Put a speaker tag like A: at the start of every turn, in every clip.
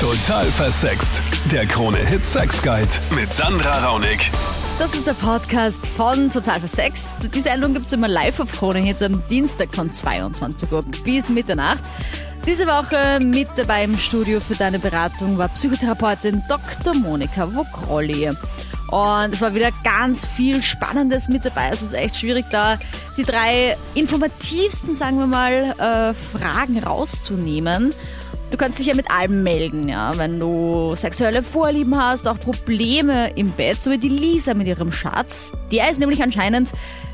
A: Total versext. Der Krone-Hit Sex Guide mit Sandra Raunig.
B: Das ist der Podcast von Total Versext. Die Sendung gibt es immer live auf Krone Hit am Dienstag von 22 Uhr bis Mitternacht. Diese Woche mit dabei im Studio für deine Beratung war Psychotherapeutin Dr. Monika Wokrolli. Und es war wieder ganz viel Spannendes mit dabei. Es ist echt schwierig, da die drei informativsten, sagen wir mal, äh, Fragen rauszunehmen. Du kannst dich ja mit allem melden, ja. Wenn du sexuelle Vorlieben hast, auch Probleme im Bett, so wie die Lisa mit ihrem Schatz. Der ist nämlich anscheinend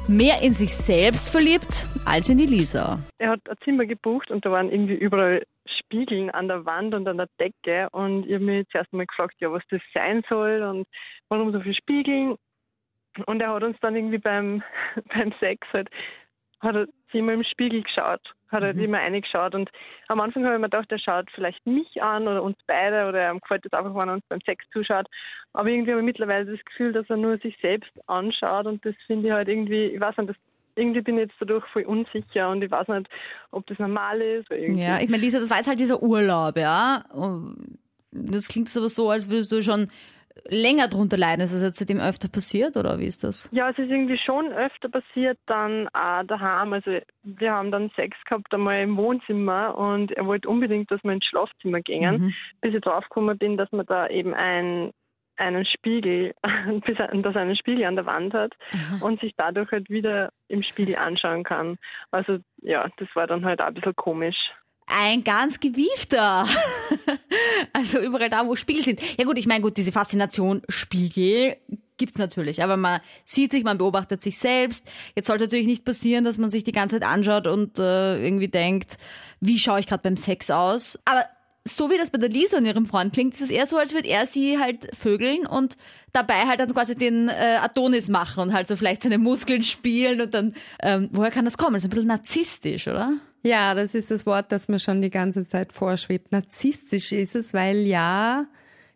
B: mehr in sich selbst verliebt als in die Lisa.
C: Er hat ein Zimmer gebucht und da waren irgendwie überall Spiegeln an der Wand und an der Decke und ich habe mich zuerst mal gefragt, ja, was das sein soll und warum so viele Spiegeln. Und er hat uns dann irgendwie beim, beim Sex halt, hat er immer im Spiegel geschaut, hat er halt immer reingeschaut und am Anfang habe ich mir gedacht, er schaut vielleicht mich an oder uns beide oder ihm gefällt es einfach, wenn er uns beim Sex zuschaut. Aber irgendwie habe ich mittlerweile das Gefühl, dass er nur sich selbst anschaut und das finde ich halt irgendwie, ich weiß nicht, das irgendwie bin ich jetzt dadurch voll unsicher und ich weiß nicht, ob das normal ist. Oder irgendwie.
B: Ja, ich meine, Lisa, das war jetzt halt dieser Urlaub, ja. Und Das klingt aber so, als würdest du schon länger drunter leiden. Ist das jetzt seitdem öfter passiert oder wie ist das?
C: Ja, es ist irgendwie schon öfter passiert, dann auch daheim. Also wir haben dann Sex gehabt einmal im Wohnzimmer und er wollte unbedingt, dass wir ins Schlafzimmer gingen,
B: Mhm.
C: bis ich draufgekommen bin, dass man da eben ein einen Spiegel, bis er, dass er einen Spiegel an der Wand hat und sich dadurch halt wieder im Spiegel anschauen kann. Also ja, das war dann halt auch ein bisschen komisch.
B: Ein ganz gewiefter. Also überall da, wo Spiegel sind. Ja gut, ich meine, gut, diese Faszination Spiegel gibt's natürlich, aber man sieht sich, man beobachtet sich selbst. Jetzt sollte natürlich nicht passieren, dass man sich die ganze Zeit anschaut und äh, irgendwie denkt, wie schaue ich gerade beim Sex aus? Aber so wie das bei der Lisa und ihrem Freund klingt, ist es eher so, als würde er sie halt vögeln und dabei halt dann quasi den äh, Adonis machen und halt so vielleicht seine Muskeln spielen und dann, ähm, woher kann das kommen? Das ist ein bisschen narzisstisch, oder?
D: Ja, das ist das Wort, das mir schon die ganze Zeit vorschwebt. Narzisstisch ist es, weil ja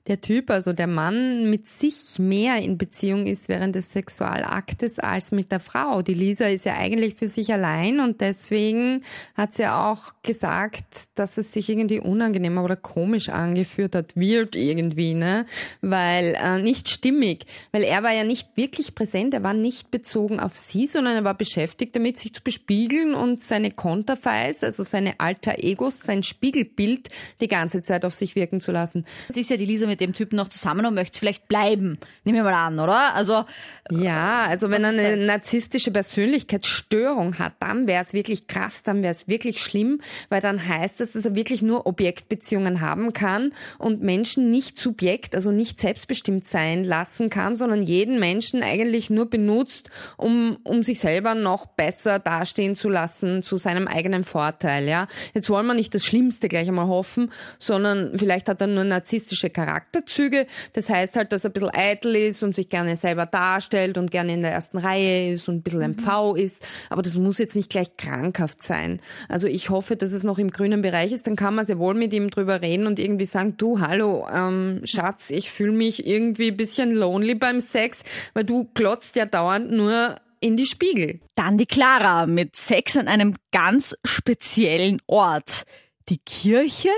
D: der Typ, also der Mann, mit sich mehr in Beziehung ist während des Sexualaktes als mit der Frau. Die Lisa ist ja eigentlich für sich allein und deswegen hat sie auch gesagt, dass es sich irgendwie unangenehm oder komisch angeführt hat, weird irgendwie, ne? Weil äh, nicht stimmig, weil er war ja nicht wirklich präsent, er war nicht bezogen auf sie, sondern er war beschäftigt damit, sich zu bespiegeln und seine Konterfeis, also seine alter Egos, sein Spiegelbild die ganze Zeit auf sich wirken zu lassen.
B: Jetzt ist ja die Lisa mit dem Typen noch zusammen und möchte vielleicht bleiben. Nehmen wir mal an, oder? Also,
D: Ja, also wenn er eine narzisstische Persönlichkeitsstörung hat, dann wäre es wirklich krass, dann wäre es wirklich schlimm, weil dann heißt es, dass er wirklich nur Objektbeziehungen haben kann und Menschen nicht Subjekt, also nicht selbstbestimmt sein lassen kann, sondern jeden Menschen eigentlich nur benutzt, um, um sich selber noch besser dastehen zu lassen, zu seinem eigenen Vorteil, ja. Jetzt wollen wir nicht das Schlimmste gleich einmal hoffen, sondern vielleicht hat er nur narzisstische Charakterzüge. Das heißt halt, dass er ein bisschen eitel ist und sich gerne selber darstellt und gerne in der ersten Reihe ist und ein bisschen ein Pfau ist. Aber das muss jetzt nicht gleich krankhaft sein. Also ich hoffe, dass es noch im grünen Bereich ist. Dann kann man sehr wohl mit ihm drüber reden und irgendwie sagen, du, hallo, ähm, Schatz, ich fühle mich irgendwie ein bisschen lonely beim Sex, weil du glotzt ja dauernd nur in die Spiegel.
B: dann die Clara mit Sex an einem ganz speziellen Ort. Die Kirche?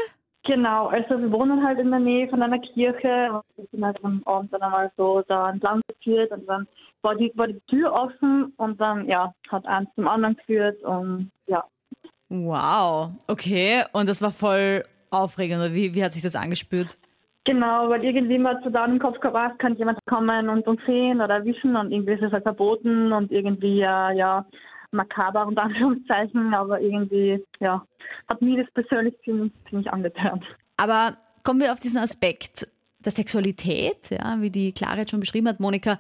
E: Genau, also wir wohnen halt in der Nähe von einer Kirche und wir sind halt am Abend dann einmal so da entlang geführt und dann war die, war die Tür offen und dann, ja, hat eins zum anderen geführt und ja.
B: Wow, okay. Und das war voll aufregend. Oder wie, wie hat sich das angespürt?
E: Genau, weil irgendwie immer zu da im Kopf gehabt, ah, kann jemand kommen und uns sehen oder erwischen und irgendwie ist es halt verboten und irgendwie, ja, ja, makaber unter Anführungszeichen, aber irgendwie, ja, hat mir das persönlich ziemlich, ziemlich angetan.
B: Aber kommen wir auf diesen Aspekt der Sexualität, ja, wie die Clara jetzt schon beschrieben hat, Monika.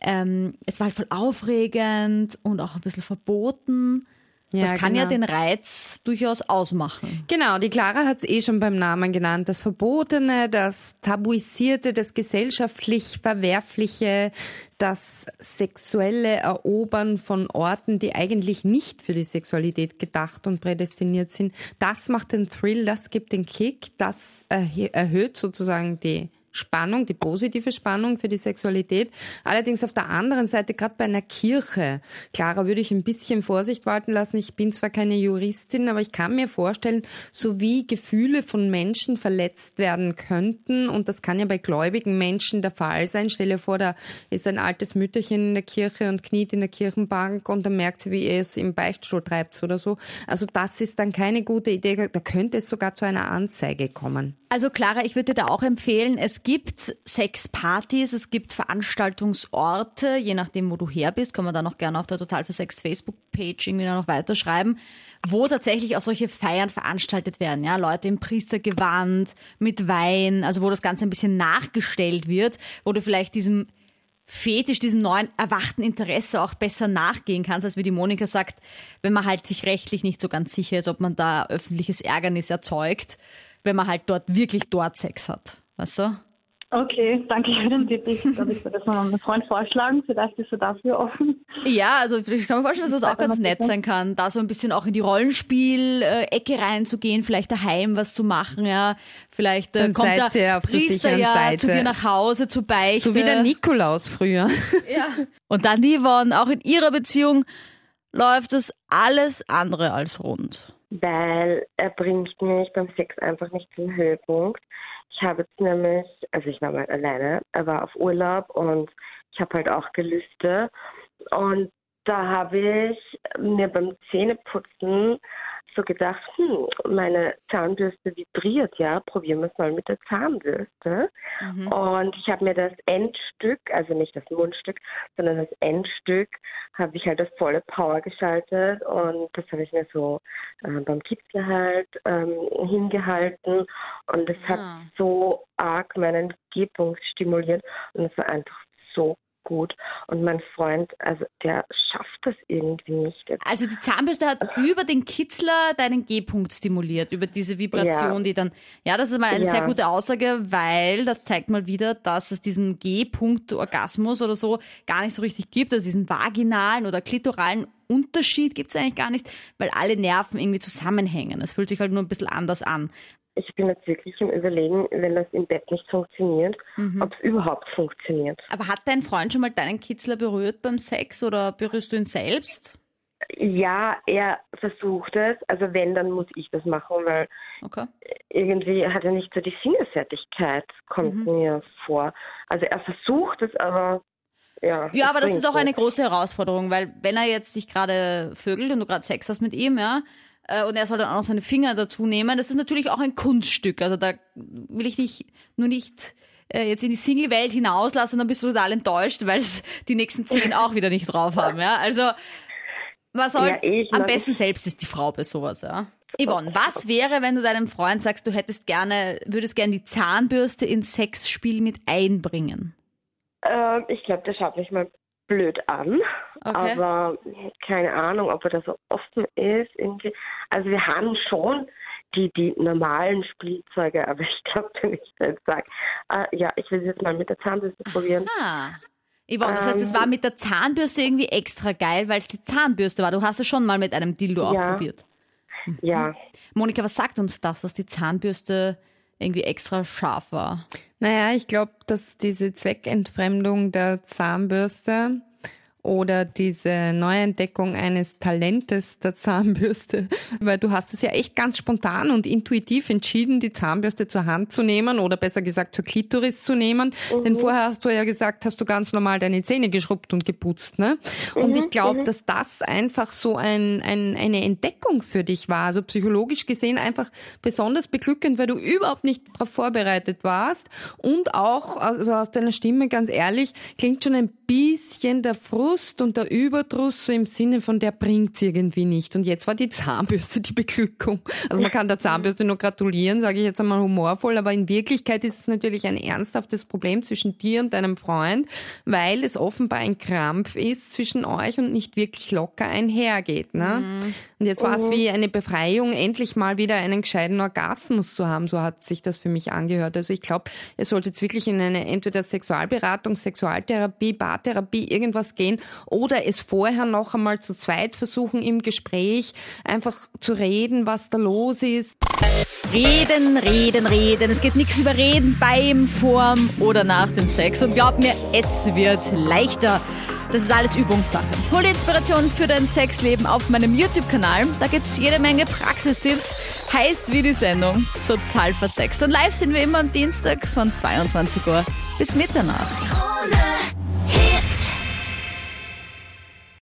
B: Ähm, es war halt voll aufregend und auch ein bisschen verboten.
D: Ja,
B: das kann ja
D: genau.
B: den Reiz durchaus ausmachen.
D: Genau, die Clara hat es eh schon beim Namen genannt. Das Verbotene, das Tabuisierte, das gesellschaftlich Verwerfliche, das sexuelle Erobern von Orten, die eigentlich nicht für die Sexualität gedacht und prädestiniert sind. Das macht den Thrill, das gibt den Kick, das erhöht sozusagen die Spannung, die positive Spannung für die Sexualität. Allerdings auf der anderen Seite, gerade bei einer Kirche, Clara, würde ich ein bisschen Vorsicht walten lassen. Ich bin zwar keine Juristin, aber ich kann mir vorstellen, so wie Gefühle von Menschen verletzt werden könnten, und das kann ja bei gläubigen Menschen der Fall sein. Stell dir vor, da ist ein altes Mütterchen in der Kirche und kniet in der Kirchenbank und dann merkt sie, wie er es im Beichtstuhl treibt oder so. Also das ist dann keine gute Idee. Da könnte es sogar zu einer Anzeige kommen.
B: Also Clara, ich würde dir da auch empfehlen, es gibt Sexpartys, es gibt Veranstaltungsorte, je nachdem, wo du her bist, kann man da noch gerne auf der Total Versext Facebook-Page irgendwie noch weiterschreiben, wo tatsächlich auch solche Feiern veranstaltet werden, ja, Leute im Priestergewand, mit Wein, also wo das Ganze ein bisschen nachgestellt wird, wo du vielleicht diesem Fetisch, diesem neuen erwachten Interesse auch besser nachgehen kannst, als wie die Monika sagt, wenn man halt sich rechtlich nicht so ganz sicher ist, ob man da öffentliches Ärgernis erzeugt, wenn man halt dort wirklich dort Sex hat. Weißt du?
E: Okay, danke für den Tipp. Ich glaube, ich werde das mal meinem Freund vorschlagen. Vielleicht ist er dafür offen.
B: Ja, also ich kann mir vorstellen, dass das auch ganz nett sein kann, da so ein bisschen auch in die Rollenspiel-Ecke reinzugehen, vielleicht daheim was zu machen, ja. Vielleicht äh, kommt der Priester ja Seite. zu dir nach Hause zu beichten.
D: So wie der Nikolaus früher.
B: Ja. Und dann Yvonne, auch in ihrer Beziehung läuft es alles andere als rund.
F: Weil er bringt mich beim Sex einfach nicht zum Höhepunkt. Ich habe jetzt nämlich, also ich war mal alleine, er war auf Urlaub und ich habe halt auch Gelüste. Und da habe ich mir beim Zähneputzen so gedacht, hm, meine Zahnbürste vibriert ja, probieren wir es mal mit der Zahnbürste. Mhm. Und ich habe mir das Endstück, also nicht das Mundstück, sondern das Endstück, habe ich halt auf volle Power geschaltet und das habe ich mir so äh, beim Kitzel halt ähm, hingehalten und es ja. hat ah. so arg meinen G-Punkt stimuliert und es war einfach so gut. Und mein Freund, also der schafft das irgendwie nicht.
B: Also die Zahnbürste hat über den Kitzler deinen G-Punkt stimuliert, über diese Vibration, ja. die dann, ja, das ist mal eine ja. sehr gute Aussage, weil das zeigt mal wieder, dass es diesen G-Punkt-Orgasmus oder so gar nicht so richtig gibt, also diesen vaginalen oder klitoralen Unterschied gibt es eigentlich gar nicht, weil alle Nerven irgendwie zusammenhängen. Es fühlt sich halt nur ein bisschen anders an
F: ich bin jetzt wirklich im Überlegen, wenn das im Bett nicht funktioniert, mhm. ob es überhaupt funktioniert.
B: Aber hat dein Freund schon mal deinen Kitzler berührt beim Sex oder berührst du ihn selbst?
F: Ja, er versucht es. Also wenn, dann muss ich das machen, weil okay. irgendwie hat er nicht so die Fingerfertigkeit, kommt mhm. mir vor. Also er versucht es, aber ja.
B: Ja, aber das ist auch eine große Herausforderung, weil wenn er jetzt dich gerade vögelt und du gerade Sex hast mit ihm, ja, und er soll dann auch noch seine Finger dazu nehmen. Das ist natürlich auch ein Kunststück. Also da will ich dich nur nicht äh, jetzt in die Single-Welt hinauslassen und dann bist du total enttäuscht, weil es die nächsten zehn auch wieder nicht drauf haben. Ja? Also man soll ja, eh, am besten selbst ist die Frau bei sowas. Ja? Yvonne, was wäre, wenn du deinem Freund sagst, du hättest gerne, würdest gerne die Zahnbürste ins Sexspiel mit einbringen?
F: Ähm, ich glaube, der schaut mich mal blöd an. Okay. Aber keine Ahnung, ob er da so offen ist. Irgendwie. Also wir haben schon die, die normalen Spielzeuge, aber ich glaube, wenn ich jetzt sage, äh, ja, ich will es jetzt mal mit der Zahnbürste probieren.
B: Aha. Yvonne, das heißt, es war ähm. mit der Zahnbürste irgendwie extra geil, weil es die Zahnbürste war. Du hast es schon mal mit einem Dildo ja. auch probiert.
F: Mhm. Ja.
B: Monika, was sagt uns das, dass die Zahnbürste irgendwie extra scharf war?
D: Naja, ich glaube, dass diese Zweckentfremdung der Zahnbürste oder diese Neuentdeckung eines Talentes der Zahnbürste, weil du hast es ja echt ganz spontan und intuitiv entschieden, die Zahnbürste zur Hand zu nehmen oder besser gesagt zur Klitoris zu nehmen. Mhm. Denn vorher hast du ja gesagt, hast du ganz normal deine Zähne geschrubbt und geputzt, ne? Und mhm. ich glaube, mhm. dass das einfach so ein, ein, eine Entdeckung für dich war. Also psychologisch gesehen einfach besonders beglückend, weil du überhaupt nicht darauf vorbereitet warst und auch, also aus deiner Stimme ganz ehrlich, klingt schon ein bisschen der Frust und der Überdruss so im Sinne von der bringt's irgendwie nicht. Und jetzt war die Zahnbürste die Beglückung. Also man kann der Zahnbürste nur gratulieren, sage ich jetzt einmal humorvoll, aber in Wirklichkeit ist es natürlich ein ernsthaftes Problem zwischen dir und deinem Freund, weil es offenbar ein Krampf ist zwischen euch und nicht wirklich locker einhergeht. Ne? Mhm. Und jetzt war es wie eine Befreiung, endlich mal wieder einen gescheiten Orgasmus zu haben. So hat sich das für mich angehört. Also ich glaube, ihr solltet wirklich in eine entweder Sexualberatung, Sexualtherapie, Paartherapie, irgendwas gehen, oder es vorher noch einmal zu zweit versuchen im Gespräch einfach zu reden, was da los ist.
B: Reden, reden, reden. Es geht nichts über Reden beim, vorm oder nach dem Sex. Und glaub mir, es wird leichter. Das ist alles Übungssache. Hol dir Inspiration für dein Sexleben auf meinem YouTube-Kanal. Da gibt's jede Menge Praxistipps. Heißt wie die Sendung Total versext. Und live sind wir immer am Dienstag von 22 Uhr bis Mitternacht.